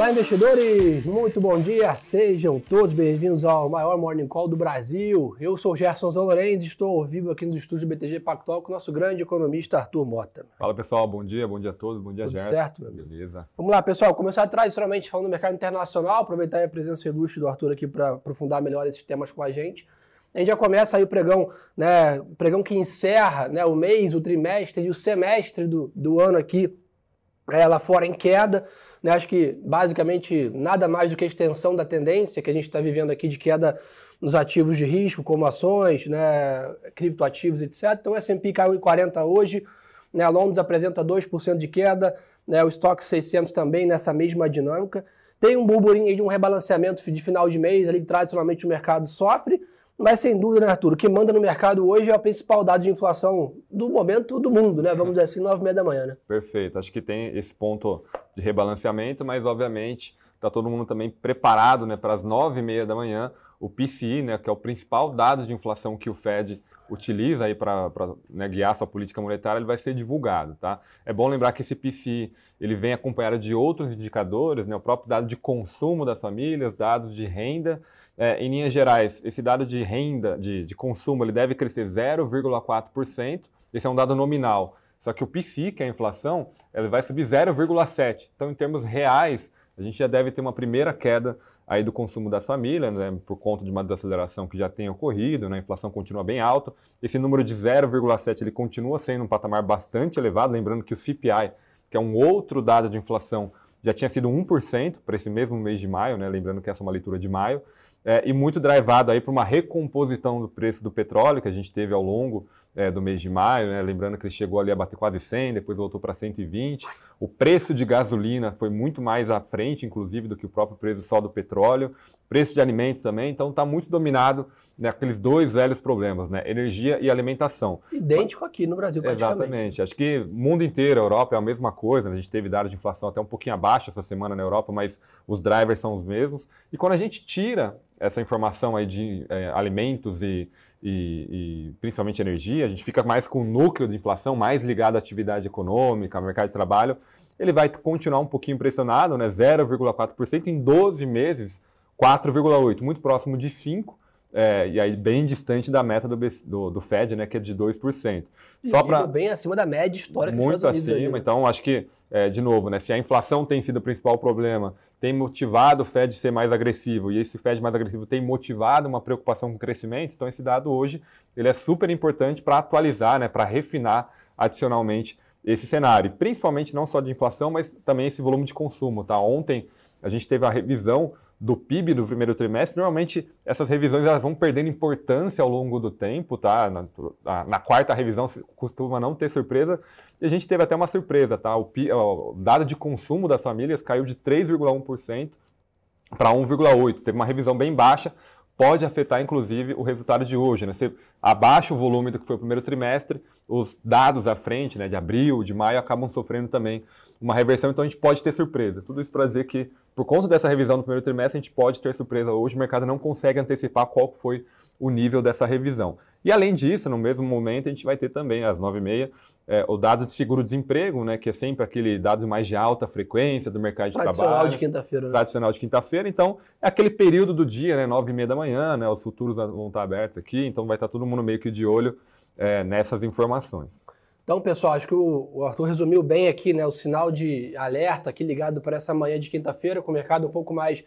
Olá, investidores! Muito bom dia! Sejam todos bem-vindos ao maior Morning Call do Brasil. Eu sou o Gerson Zalorenz e estou ao vivo aqui no estúdio BTG Pactual com o nosso grande economista Arthur Mota. Fala pessoal, bom dia, bom dia a todos, bom dia Tudo Gerson. certo, meu amigo? Beleza. Vamos lá, pessoal. Começar tradicionalmente falando do mercado internacional, aproveitar a presença ilustre do Arthur aqui para aprofundar melhor esses temas com a gente. A gente já começa aí o pregão, né? O pregão que encerra né, o mês, o trimestre e o semestre do, do ano aqui é, lá fora em queda. Né? Acho que basicamente nada mais do que a extensão da tendência que a gente está vivendo aqui de queda nos ativos de risco, como ações, né, criptoativos, etc. Então o S&P caiu em 40 hoje, né, Londres apresenta 2% de queda, né, o estoque 600 também nessa mesma dinâmica. Tem um burburinho aí de um rebalanceamento de final de mês, ali tradicionalmente o mercado sofre, mas sem dúvida, né, Arthur, o que manda no mercado hoje é a principal dado de inflação do momento do mundo, né? Vamos dizer assim, 9 e meia da manhã, né? Perfeito. Acho que tem esse ponto de rebalanceamento, mas obviamente está todo mundo também preparado né, para as nove e meia da manhã. O PCI, né, que é o principal dado de inflação que o Fed utiliza aí para né, guiar sua política monetária, ele vai ser divulgado, tá? É bom lembrar que esse PCI ele vem acompanhado de outros indicadores, né, o próprio dado de consumo das famílias, dados de renda. É, em linhas gerais, esse dado de renda, de, de consumo, ele deve crescer 0,4%. Esse é um dado nominal. Só que o PCI, que é a inflação, ele vai subir 0,7%. Então, em termos reais, a gente já deve ter uma primeira queda aí do consumo das famílias, né, por conta de uma desaceleração que já tem ocorrido, né, a inflação continua bem alta. Esse número de 0,7 ele continua sendo um patamar bastante elevado, lembrando que o CPI, que é um outro dado de inflação, já tinha sido 1% para esse mesmo mês de maio, né, lembrando que essa é uma leitura de maio, é, e muito drivado aí por uma recomposição do preço do petróleo que a gente teve ao longo é, do mês de maio, né? lembrando que ele chegou ali a bater quase 100, depois voltou para 120. O preço de gasolina foi muito mais à frente, inclusive, do que o próprio preço só do petróleo. Preço de alimentos também, então está muito dominado né, aqueles dois velhos problemas, né? energia e alimentação. Idêntico aqui no Brasil, praticamente. Exatamente. Acho que o mundo inteiro, a Europa é a mesma coisa. Né? A gente teve dados de inflação até um pouquinho abaixo essa semana na Europa, mas os drivers são os mesmos. E quando a gente tira essa informação aí de é, alimentos e, e, e, principalmente energia, a gente fica mais com o núcleo de inflação, mais ligado à atividade econômica, ao mercado de trabalho, ele vai continuar um pouquinho pressionado, né, 0,4%, em 12 meses, 4,8%, muito próximo de 5%, é, e aí bem distante da meta do, do, do Fed, né, que é de 2%. Só pra... Bem acima da média histórica Muito acima, ali, né? então acho que, é, de novo, né, se a inflação tem sido o principal problema, tem motivado o Fed ser mais agressivo, e esse Fed mais agressivo tem motivado uma preocupação com o crescimento, então esse dado hoje ele é super importante para atualizar, né, para refinar adicionalmente esse cenário, principalmente não só de inflação, mas também esse volume de consumo. Tá? Ontem a gente teve a revisão do PIB do primeiro trimestre, normalmente essas revisões elas vão perdendo importância ao longo do tempo, tá? Na, na, na, quarta revisão costuma não ter surpresa, e a gente teve até uma surpresa, tá? O, o dado de consumo das famílias caiu de 3,1% para 1,8%. Teve uma revisão bem baixa, pode afetar inclusive o resultado de hoje, né? Você abaixa o volume do que foi o primeiro trimestre, os dados à frente, né, de abril, de maio, acabam sofrendo também uma reversão, então a gente pode ter surpresa. Tudo isso para dizer que, por conta dessa revisão do primeiro trimestre, a gente pode ter surpresa hoje, o mercado não consegue antecipar qual foi o nível dessa revisão. E além disso, no mesmo momento, a gente vai ter também, às 9h30, é, o dado de seguro-desemprego, né, que é sempre aquele dado mais de alta frequência do mercado de tradicional trabalho. De quinta-feira, né? Tradicional de quinta-feira. Então, é aquele período do dia, né, 9h30 da manhã, né, os futuros vão estar abertos aqui, então vai estar todo mundo meio que de olho é, nessas informações. Então, pessoal, acho que o, Arthur resumiu bem aqui, né, o sinal de alerta aqui ligado para essa manhã de quinta-feira, com o mercado um pouco mais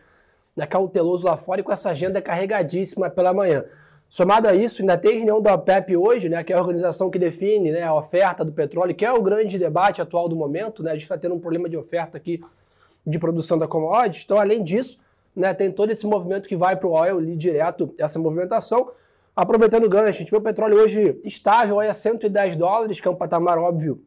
né, cauteloso lá fora e com essa agenda carregadíssima pela manhã. Somado a isso, ainda tem reunião da OPEP hoje, né, que é a organização que define né, a oferta do petróleo, que é o grande debate atual do momento. Né, a gente está tendo um problema de oferta aqui de produção da commodity. Então, além disso, né, tem todo esse movimento que vai para o oil ali direto, essa movimentação. Aproveitando o gancho, a gente vê o petróleo hoje estável aí a 110 dólares, que é um patamar óbvio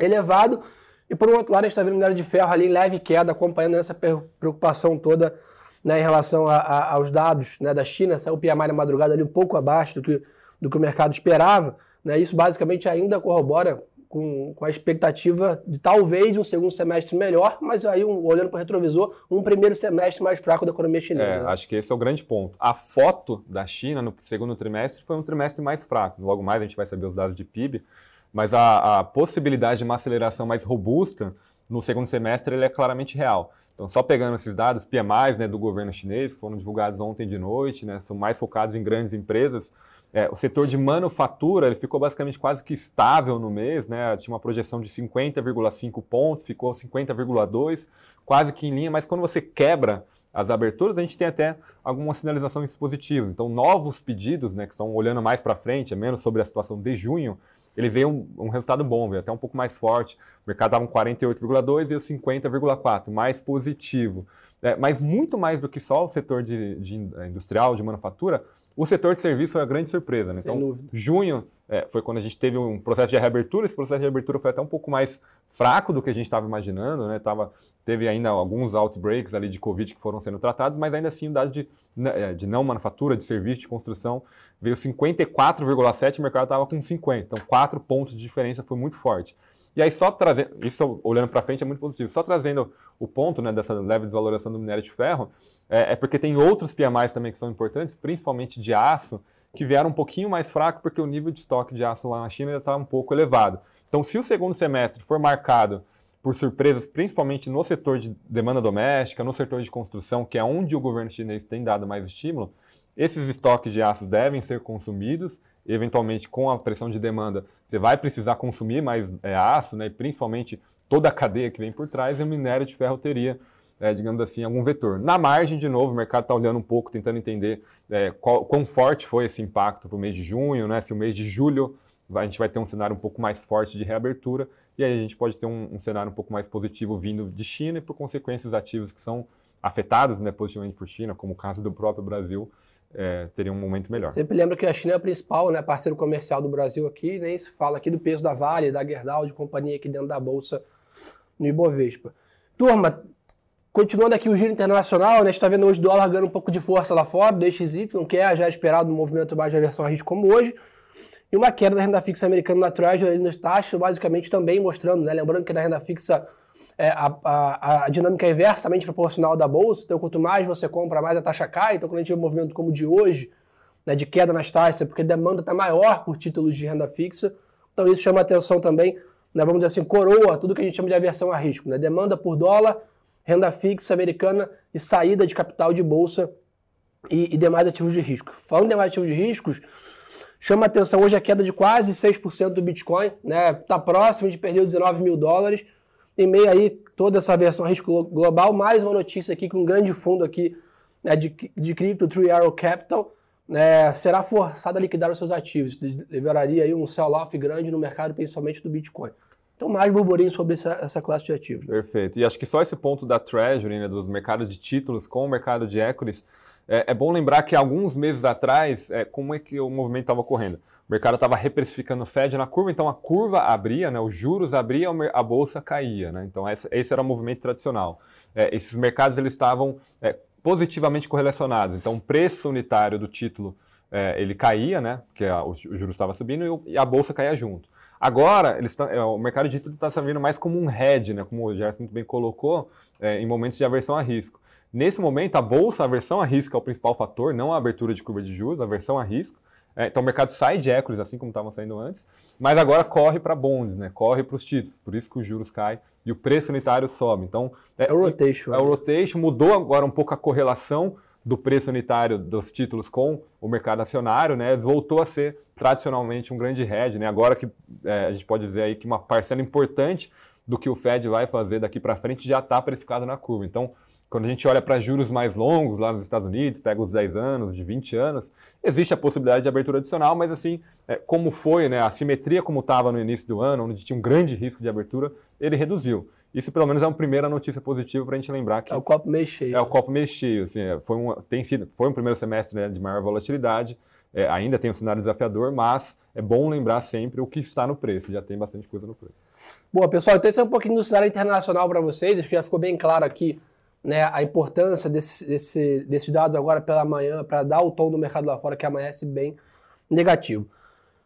elevado. E por um outro lado, a gente está vendo de ferro ali em leve queda, acompanhando essa preocupação toda né, em relação a, a, aos dados né, da China. Saiu o na madrugada ali um pouco abaixo do que, do que o mercado esperava. Né, isso basicamente ainda corrobora com, com a expectativa de talvez um segundo semestre melhor, mas aí, um, olhando para o retrovisor, um primeiro semestre mais fraco da economia chinesa. É, né? Acho que esse é o grande ponto. A foto da China no segundo trimestre foi um trimestre mais fraco. Logo mais a gente vai saber os dados de PIB, mas a, a possibilidade de uma aceleração mais robusta no segundo semestre ele é claramente real. Então, só pegando esses dados, PMIs né, do governo chinês, que foram divulgados ontem de noite, né, são mais focados em grandes empresas, é, o setor de manufatura ele ficou basicamente quase que estável no mês, né? Tinha uma projeção de 50,5 pontos, ficou 50,2, quase que em linha, mas quando você quebra as aberturas, a gente tem até algumas sinalizações positivas. Então, novos pedidos, né, que estão olhando mais para frente, é menos sobre a situação de junho, ele veio um, um, resultado bom, veio até um pouco mais forte. O mercado estava com 48,2 e o 50,4, mais positivo. É, mas muito mais do que só o setor de, de industrial, de manufatura, o setor de serviço foi a grande surpresa. Né? Então, junho é, foi quando a gente teve um processo de reabertura. Esse processo de reabertura foi até um pouco mais fraco do que a gente estava imaginando. Né? Tava, teve ainda alguns outbreaks ali de Covid que foram sendo tratados, mas ainda assim, dados de, né, é, de não manufatura, de serviço, de construção, veio 54,7%, o mercado estava com 50%. Então, quatro pontos de diferença foi muito forte. E aí, só trazendo, isso olhando para frente é muito positivo, só trazendo o ponto né, dessa leve desvalorização do minério de ferro, é, é, porque tem outros PMIs também que são importantes, principalmente de aço, que vieram um pouquinho mais fraco porque o nível de estoque de aço lá na China ainda está um pouco elevado. Então, se o segundo semestre for marcado por surpresas, principalmente no setor de demanda doméstica, no setor de construção, que é onde o governo chinês tem dado mais estímulo, esses estoques de aço devem ser consumidos eventualmente com a pressão de demanda, você vai precisar consumir mais é, aço, né, principalmente toda a cadeia que vem por trás, e o minério de ferro teria, é, digamos assim, algum vetor. Na margem, de novo, o mercado está olhando um pouco, tentando entender é, qual, quão forte foi esse impacto para o mês de junho, né, se o mês de julho a gente vai ter um cenário um pouco mais forte de reabertura, e aí a gente pode ter um, um cenário um pouco mais positivo vindo de China e por consequências ativos que são afetados né, positivamente por China, como o caso do próprio Brasil, é, teria um momento melhor. Sempre lembra que a China é o principal né, parceiro comercial do Brasil aqui, nem se fala aqui do peso da Vale, da Gerdau, de companhia aqui dentro da Bolsa no Ibovespa. Turma, continuando aqui o giro internacional, né, a gente está vendo hoje o dólar ganhando um pouco de força lá fora, do DXY, que é já esperado um movimento mais de aversão a risco como hoje, e uma queda da renda fixa americana na Treasury nos taxas, basicamente também mostrando, né, lembrando que na renda fixa é, a, a, a, dinâmica é inversamente proporcional da bolsa, então quanto mais você compra, mais a taxa cai. Então, quando a gente vê um movimento como o de hoje, né, de queda nas taxas, é porque a demanda está maior por títulos de renda fixa, então isso chama atenção também, né, vamos dizer assim, coroa tudo que a gente chama de aversão a risco. Né, demanda por dólar, renda fixa americana e saída de capital de bolsa e, e demais ativos de risco. Falando em demais ativos de riscos, chama atenção hoje a queda de quase 6% do Bitcoin, está né, tá próximo de perder os 19 mil dólares em meio aí toda essa versão risco global, mais uma notícia aqui que um grande fundo aqui né, de, de cripto, True Arrow Capital, né, será forçado a liquidar os seus ativos. Liberaria aí um sell-off grande no mercado, principalmente do Bitcoin. Então, mais burburinho sobre essa, essa classe de ativos. Perfeito. E acho que só esse ponto da Treasury, né, dos mercados de títulos com o mercado de equities, é, é bom lembrar que alguns meses atrás, é, como é que o movimento estava ocorrendo? O mercado estava reprecificando o Fed na curva, então a curva abria, né, os juros abriam, a bolsa caía. Né? Então esse, era o movimento tradicional. É, esses mercados eles estavam é, positivamente correlacionados. Então o preço unitário do título é, ele caía, né, porque a, o, o juro estava subindo e, o, e, a bolsa caía junto. Agora, eles tá, é, o mercado de título está servindo mais como um hedge, né, como o Gerson muito bem colocou, em momentos de aversão a risco. Nesse momento, a bolsa, a versão a risco é o principal fator, não a abertura de curva de juros, a versão a risco. É, então o mercado sai de equities, assim como estavam saindo antes, mas agora corre para bonds, né? corre para os títulos. Por isso que os juros caem e o preço unitário sobe. Então, é, é o rotation. É, o né? rotation, mudou agora um pouco a correlação do preço unitário dos títulos com o mercado acionário, né? Voltou a ser tradicionalmente um grande hedge, né? Agora que é, a gente pode dizer aí que uma parcela importante do que o Fed vai fazer daqui para frente já está precificado na curva. Então, quando a gente olha para juros mais longos lá nos Estados Unidos, pega os 10 anos, de 20 anos, existe a possibilidade de abertura adicional, mas assim, é, como foi, né, a simetria como estava no início do ano, onde tinha um grande risco de abertura, ele reduziu. Isso pelo menos é uma primeira notícia positiva para a gente lembrar que é o copo meio cheio. É o copo meio cheio, assim, é, foi um, tem sido, foi um primeiro semestre né, de maior volatilidade, é, ainda tem um cenário desafiador, mas é bom lembrar sempre o que está no preço, já tem bastante coisa no preço. Boa, pessoal, então esse é um pouquinho do cenário internacional para vocês, acho que já ficou bem claro aqui né, a importância desse, desse, desses dados agora pela manhã para dar o tom do mercado lá fora que amanhece bem negativo.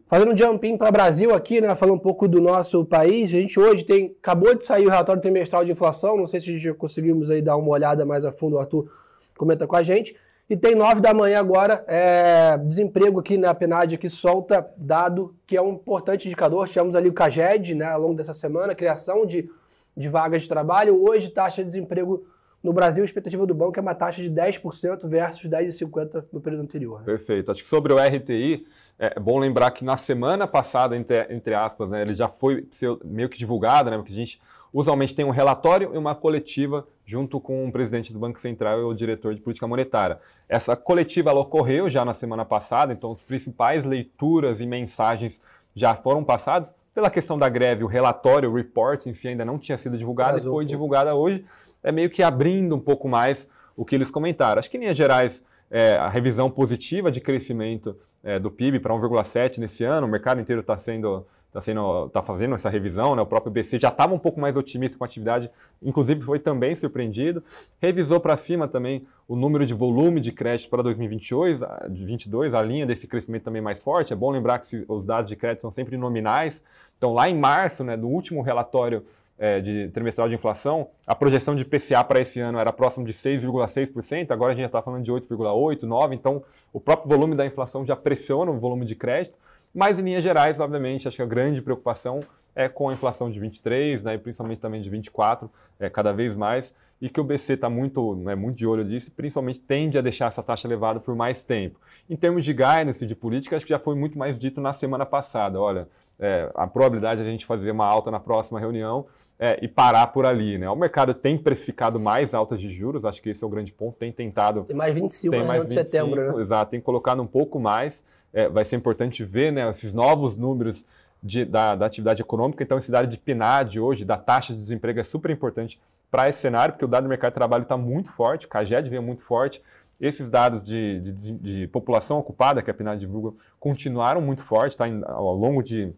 Fazendo um jumping para o Brasil aqui, né, falando um pouco do nosso país, a gente hoje tem, acabou de sair o relatório trimestral de inflação, não sei se a gente conseguimos aí dar uma olhada mais a fundo, o Arthur comenta com a gente, e tem nove da manhã agora, é, desemprego aqui na PNAD que solta dado que é um importante indicador, tivemos ali o CAGED né, ao longo dessa semana, criação de de vagas de trabalho. Hoje, taxa de desemprego no Brasil, a expectativa do banco é uma taxa de 10% versus 10,50% no período anterior. Né? Perfeito. Acho que sobre o RTI, é bom lembrar que na semana passada, entre, entre aspas, né, ele já foi meio que divulgado, né, porque a gente usualmente tem um relatório e uma coletiva junto com o presidente do Banco Central e o diretor de política monetária. Essa coletiva ela ocorreu já na semana passada, então as principais leituras e mensagens já foram passadas. Pela questão da greve, o relatório, o report si ainda não tinha sido divulgado e foi divulgada hoje é meio que abrindo um pouco mais o que eles comentaram. Acho que, em linhas gerais, é, a revisão positiva de crescimento é, do PIB para 1,7 nesse ano, o mercado inteiro está sendo está sendo tá fazendo essa revisão, né? O próprio BC já estava um pouco mais otimista com a atividade, inclusive foi também surpreendido. Revisou para cima também o número de volume de crédito para 2022, de 22, a linha desse crescimento também mais forte. É bom lembrar que os dados de crédito são sempre nominais. Então, lá em março, né, do último relatório é, de trimestral de inflação, a projeção de PCA para esse ano era próximo de 6,6%, agora a gente já está falando de 8,8%, 9%, então o próprio volume da inflação já pressiona o volume de crédito, mas em linhas gerais, obviamente, acho que a grande preocupação é com a inflação de 23, né, e principalmente também de 24, é, cada vez mais, e que o BC está muito, né, muito de olho disso, principalmente tende a deixar essa taxa elevada por mais tempo. Em termos de guidance, de política, acho que já foi muito mais dito na semana passada, olha, é, a probabilidade de a gente fazer uma alta na próxima reunião é, e parar por ali. Né? O mercado tem precificado mais altas de juros, acho que esse é o grande ponto, tem tentado. Tem mais 25 tem mais 25, de setembro, né? Exato, tem colocado um pouco mais. É, vai ser importante ver né, esses novos números de, da, da, atividade econômica. Então, esse dado de PNAD hoje, da taxa de desemprego, é super importante para esse cenário, porque o dado do mercado de trabalho está muito forte, o CAGED vem muito forte. Esses dados de, de, de, população ocupada, que a PNAD divulga, continuaram muito fortes tá, ao longo de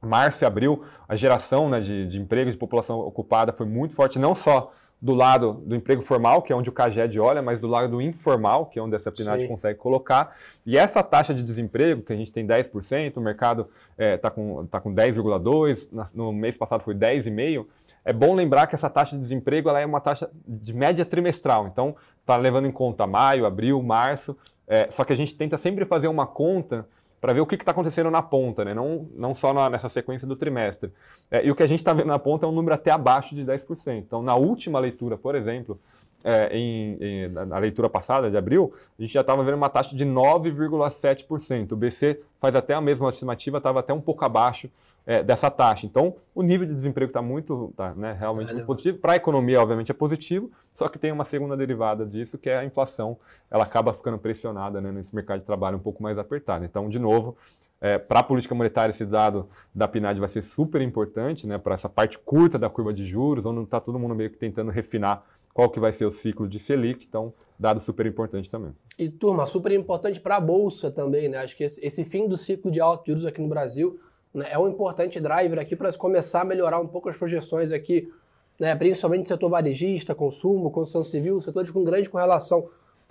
março e abril, a geração né, de, de emprego de população ocupada foi muito forte, não só do lado do emprego formal, que é onde o CAGED olha, mas do lado do informal, que é onde essa PNAD consegue colocar. E essa taxa de desemprego, que a gente tem 10%, o mercado está é, tá com, tá com 10,2%, no mês passado foi 10,5%, é bom lembrar que essa taxa de desemprego ela é uma taxa de média trimestral, então está levando em conta maio, abril, março, é, só que a gente tenta sempre fazer uma conta para ver o que está acontecendo na ponta, né? não, não só na, nessa sequência do trimestre. É, e o que a gente está vendo na ponta é um número até abaixo de 10%. Então, na última leitura, por exemplo, é, em, em, na leitura passada, de abril, a gente já estava vendo uma taxa de 9,7%. O BC faz até a mesma estimativa, estava até um pouco abaixo é, dessa taxa. Então, o nível de desemprego está muito, tá, né, realmente muito positivo. Para a economia, obviamente, é positivo, só que tem uma segunda derivada disso, que é a inflação. Ela acaba ficando pressionada né, nesse mercado de trabalho um pouco mais apertado. Então, de novo, é, para a política monetária, esse dado da PNAD vai ser super importante né, para essa parte curta da curva de juros, onde está todo mundo meio que tentando refinar qual que vai ser o ciclo de Selic, então dado super importante também. E turma, super importante para a Bolsa também, né? Acho que esse, esse, fim do ciclo de altos juros aqui no Brasil né, é um importante driver aqui para começar a melhorar um pouco as projeções aqui, né, principalmente setor varejista, consumo, construção civil, setores com grande correlação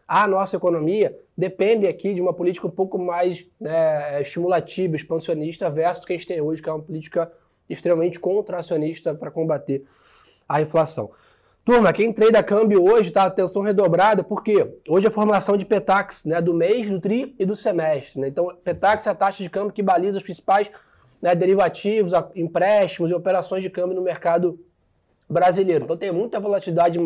à nossa economia, depende aqui de uma política um pouco mais né, estimulativa, expansionista, versus o que a gente tem hoje, que é uma política extremamente contracionista para combater a inflação. Turma, quem treina câmbio hoje está atenção redobrada, porque hoje é a formação de PETAX, né, do mês, do TRI e do semestre. Né? Então, PETAX é a taxa de câmbio que baliza os principais né, derivativos, empréstimos e operações de câmbio no mercado brasileiro. Então tem muita volatilidade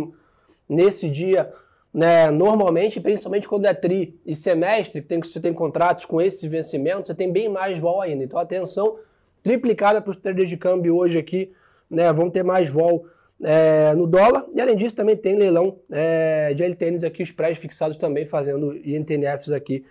nesse dia, né, normalmente, principalmente quando é tri e semestre, que tem, você tem contratos com esses vencimentos, você tem bem mais vol ainda. Então atenção triplicada para os traders de câmbio hoje aqui, né, vão ter mais vol é, no dólar. E além disso também tem leilão é, de LTNs aqui, os prédios fixados também fazendo INTNFs aqui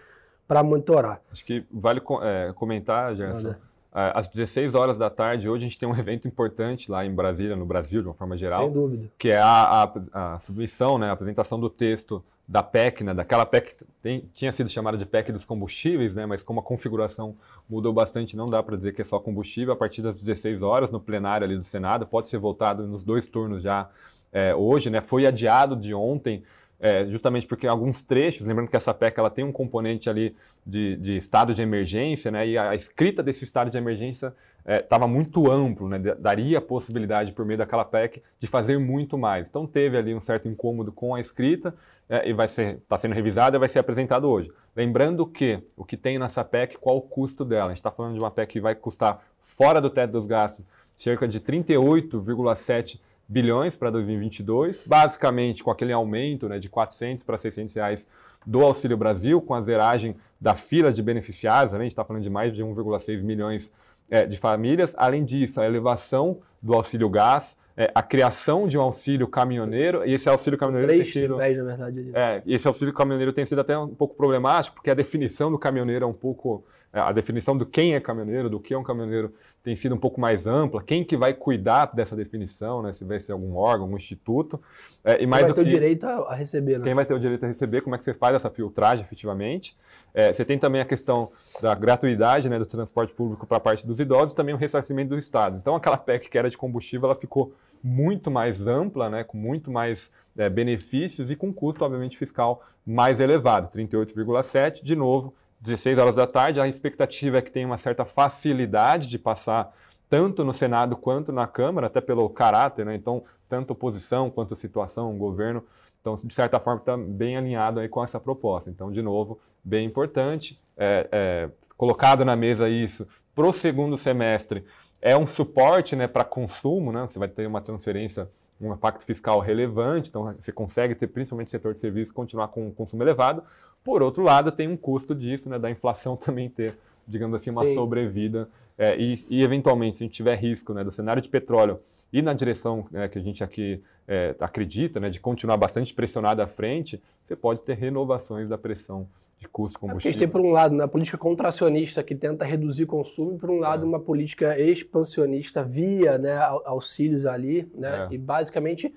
para monitorar. Acho que vale é, comentar, Gerson, às 16 horas da tarde, hoje a gente tem um evento importante lá em Brasília, no Brasil, de uma forma geral. Sem dúvida. Que é a, a, a submissão, né, a apresentação do texto da PEC, né, daquela PEC que tem, tinha sido chamada de PEC dos combustíveis, né, mas como a configuração mudou bastante, não dá para dizer que é só combustível. A partir das 16 horas, no plenário ali do Senado, pode ser votado nos dois turnos já é, hoje. Né, foi adiado de ontem é, justamente porque alguns trechos, lembrando que essa PEC ela tem um componente ali de, de estado de emergência, né, e a, escrita desse estado de emergência estava é, muito amplo, né, daria a possibilidade, por meio daquela PEC, de fazer muito mais. Então teve ali um certo incômodo com a escrita é, e vai ser está sendo revisada e vai ser apresentado hoje. Lembrando que o que tem nessa PEC, qual o custo dela? A gente está falando de uma PEC que vai custar fora do teto dos gastos cerca de 38,7 bilhões para 2022, basicamente com aquele aumento né, de 400 para 600 reais do Auxílio Brasil, com a zeragem da fila de beneficiários, né, a gente está falando de mais de 1,6 milhões é, de famílias. Além disso, a elevação do auxílio gás, é, a criação de um auxílio caminhoneiro, e esse auxílio caminhoneiro Três tem sido. na verdade. É, esse auxílio caminhoneiro tem sido até um pouco problemático, porque a definição do caminhoneiro é um pouco. A definição do quem é caminhoneiro, do que é um caminhoneiro, tem sido um pouco mais ampla. Quem que vai cuidar dessa definição, né? Se vai ser algum órgão, algum instituto. É, e mais quem vai ter que, o direito a receber, né? Quem vai ter o direito a receber, como é que você faz essa filtragem efetivamente. É, você tem também a questão da gratuidade né, do transporte público para a parte dos idosos e também o ressarcimento do Estado. Então, aquela PEC que era de combustível, ela ficou muito mais ampla, né, com muito mais é, benefícios e com custo, obviamente, fiscal mais elevado, 38,7. De novo, 16 horas da tarde, a expectativa é que tenha uma certa facilidade de passar tanto no Senado quanto na Câmara, até pelo caráter, né? então, tanto oposição quanto situação, governo, então, de certa forma, está bem alinhado aí com essa proposta. Então, de novo, bem importante, é, é, colocado na mesa isso para o segundo semestre, é um suporte né, para consumo, né? você vai ter uma transferência, um impacto fiscal relevante, então você consegue ter, principalmente no setor de serviços, continuar com um consumo elevado. Por outro lado, tem um custo disso, né, da inflação também ter, digamos assim, uma Sim. sobrevida. É, e, e, eventualmente, se a gente tiver risco né, do cenário de petróleo e na direção né, que a gente aqui é, acredita, né, de continuar bastante pressionado à frente, você pode ter renovações da pressão de custo de combustível. É a gente tem, por um lado, uma política contracionista que tenta reduzir consumo, e, por um lado, é. uma política expansionista via né, auxílios ali, né, é. e basicamente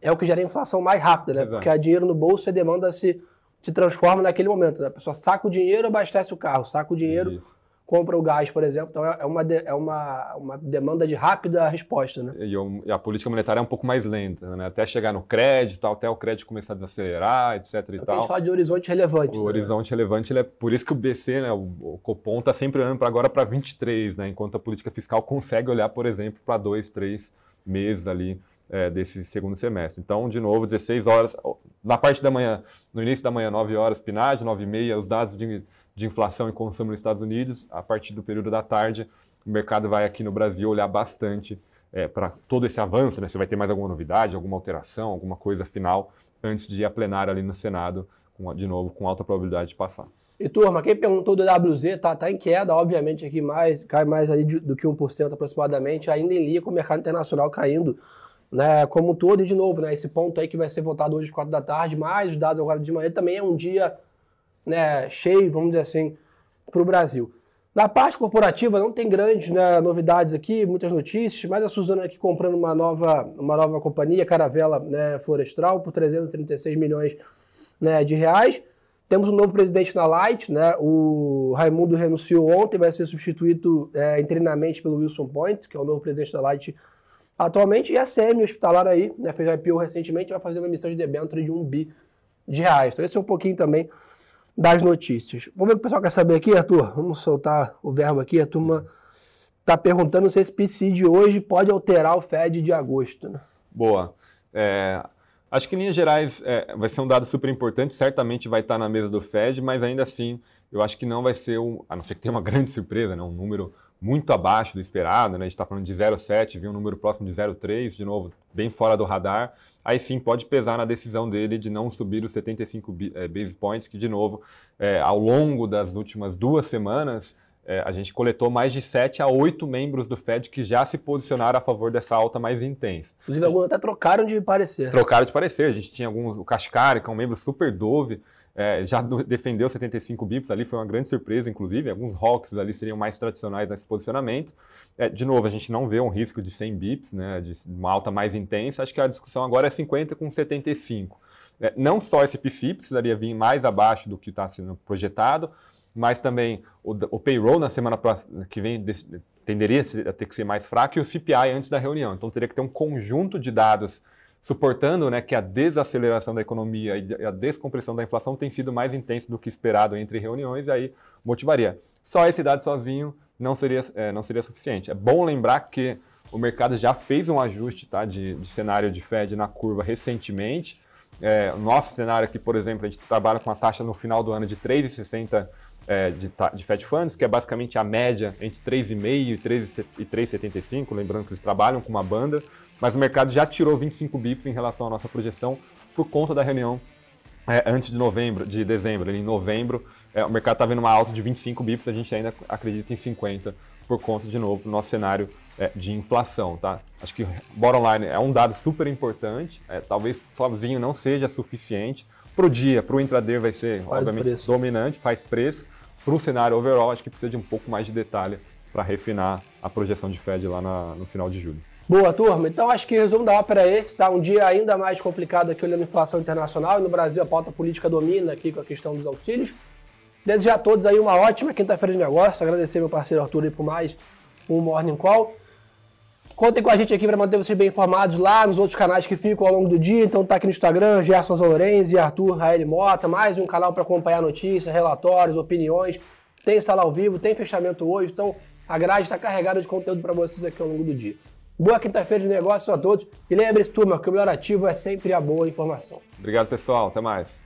é o que gera a inflação mais rápida, né, Exato. porque a dinheiro no bolso e a demanda se, se transforma naquele momento. Né? A pessoa saca o dinheiro, abastece o carro, saca o dinheiro... Isso compra o gás, por exemplo. Então é uma, é uma, uma demanda de rápida resposta. Né? E, a política monetária é um pouco mais lenta, né? até chegar no crédito, até o crédito começar a desacelerar, etc. E então, tal. A gente fala de horizonte relevante. O né? horizonte relevante, é por isso que o BC, né, o, o Copom, está sempre olhando para agora para 23, né? enquanto a política fiscal consegue olhar, por exemplo, para dois, três meses ali é, desse segundo semestre. Então, de novo, 16 horas, na parte da manhã, no início da manhã, 9 horas, PNAD, 9 e meia, os dados de de inflação e consumo nos Estados Unidos, a partir do período da tarde, o mercado vai aqui no Brasil olhar bastante é, para todo esse avanço, né? se vai ter mais alguma novidade, alguma alteração, alguma coisa final, antes de ir a plenária ali no Senado, com, de novo, com alta probabilidade de passar. E turma, quem perguntou do WZ, tá, tá em queda, obviamente aqui mais, cai mais aí do que 1% aproximadamente, ainda em linha com o mercado internacional caindo, né, como um todo, e de novo, né, esse ponto aí que vai ser votado hoje às 4 da tarde, mais os dados agora de manhã, também é um dia né, cheio, vamos dizer assim, para o Brasil. Na parte corporativa não tem grandes né, novidades aqui, muitas notícias, mas a Suzana aqui comprando uma nova, uma nova companhia, Caravela né, Florestal, por 336 milhões né, de reais. Temos um novo presidente na Light, né, o Raimundo renunciou ontem, vai ser substituído é, interinamente pelo Wilson Point, que é o novo presidente da Light atualmente, e a CM Hospitalar aí, né, fez IPO recentemente, vai fazer uma emissão de debênture de um bi de reais. Então esse é um pouquinho também das notícias. Vamos ver o que o pessoal quer saber aqui, Arthur? Vamos soltar o verbo aqui. A turma está perguntando se esse PCI de hoje pode alterar o Fed de agosto. Né? Boa. É, acho que em linhas gerais é, vai ser um dado super importante, certamente vai estar na mesa do Fed, mas ainda assim eu acho que não vai ser, um, a não ser que tenha uma grande surpresa, né, um número muito abaixo do esperado, né, a gente está falando de 0,7, viu um número próximo de 0,3, de novo, bem fora do radar aí sim pode pesar na decisão dele de não subir os 75 é, base points, que de novo, é, ao longo das últimas duas semanas, é, a gente coletou mais de 7 a 8 membros do Fed que já se posicionaram a favor dessa alta mais intensa. Inclusive, alguns até trocaram de parecer. Trocaram de parecer. A gente tinha alguns, o Kashkari, que é um membro super dove, é, já defendeu 75 bips ali, foi uma grande surpresa, inclusive. Alguns Hawks ali seriam mais tradicionais nesse posicionamento. É, de novo, a gente não vê um risco de 100 bips, né, de uma alta mais intensa. Acho que a discussão agora é 50 com 75. É, não só esse PCI precisaria vir mais abaixo do que está sendo projetado, mas também o, o, payroll na semana próxima, que vem tenderia a ter que ser mais fraco e o CPI antes da reunião. Então teria que ter um conjunto de dados suportando né, que a desaceleração da economia e a descompressão da inflação tem sido mais intenso do que esperado entre reuniões, e aí motivaria. Só esse dado sozinho não seria, é, não seria suficiente. É bom lembrar que o mercado já fez um ajuste tá, de, de cenário de Fed na curva recentemente. É, nosso cenário aqui, por exemplo, a gente trabalha com a taxa no final do ano de 3,60 é, de, de Fed Funds, que é basicamente a média entre 3,5 e 3,75, lembrando que eles trabalham com uma banda, mas o mercado já tirou 25 bips em relação à nossa projeção por conta da reunião é, antes de novembro, de dezembro. Em novembro, é, o mercado está vendo uma alta de 25 bips, a gente ainda acredita em 50 por conta, de novo, do nosso cenário é, de inflação, tá? Acho que bottom line é um dado super importante, é, talvez sozinho não seja suficiente. Para o dia, para o intraday vai ser, faz obviamente, preço. dominante, faz preço. Para o cenário overall, acho que precisa de um pouco mais de detalhe para refinar a projeção de Fed lá na, no final de julho. Boa, turma. Então acho que o resumo da ópera é esse, tá? Um dia ainda mais complicado aqui olhando a inflação internacional e no Brasil a pauta política domina aqui com a questão dos auxílios. Desejar a todos aí uma ótima quinta-feira de negócio. Agradecer meu parceiro Arthur aí por mais um Morning Call. Contem com a gente aqui para manter vocês bem informados lá nos outros canais que ficam ao longo do dia. Então tá aqui no Instagram, Gerson e Arthur Raeli Mota. Mais um canal para acompanhar notícias, relatórios, opiniões. Tem sala ao vivo, tem fechamento hoje. Então a grade está carregada de conteúdo para vocês aqui ao longo do dia. Boa quinta-feira de negócio a todos. E lembre-se, turma, que o melhor ativo é sempre a boa informação. Obrigado, pessoal. Até mais.